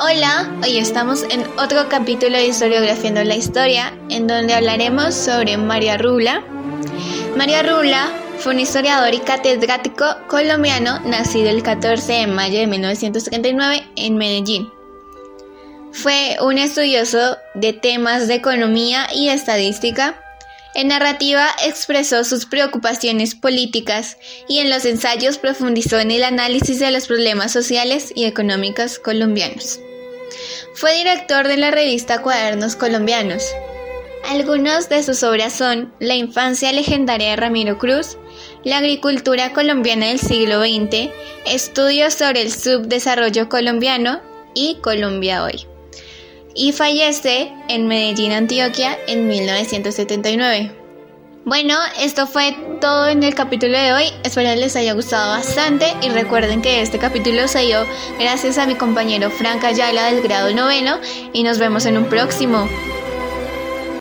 Hola, hoy estamos en otro capítulo de Historiografiando la Historia, en donde hablaremos sobre María Rula. María Rula fue un historiador y catedrático colombiano nacido el 14 de mayo de 1939 en Medellín. Fue un estudioso de temas de economía y estadística. En narrativa expresó sus preocupaciones políticas y en los ensayos profundizó en el análisis de los problemas sociales y económicos colombianos. Fue director de la revista Cuadernos Colombianos. Algunas de sus obras son La infancia legendaria de Ramiro Cruz, La agricultura colombiana del siglo XX, Estudios sobre el subdesarrollo colombiano y Colombia hoy. Y fallece en Medellín, Antioquia, en 1979. Bueno, esto fue todo en el capítulo de hoy. Espero les haya gustado bastante y recuerden que este capítulo se dio gracias a mi compañero Frank Ayala del grado noveno y nos vemos en un próximo.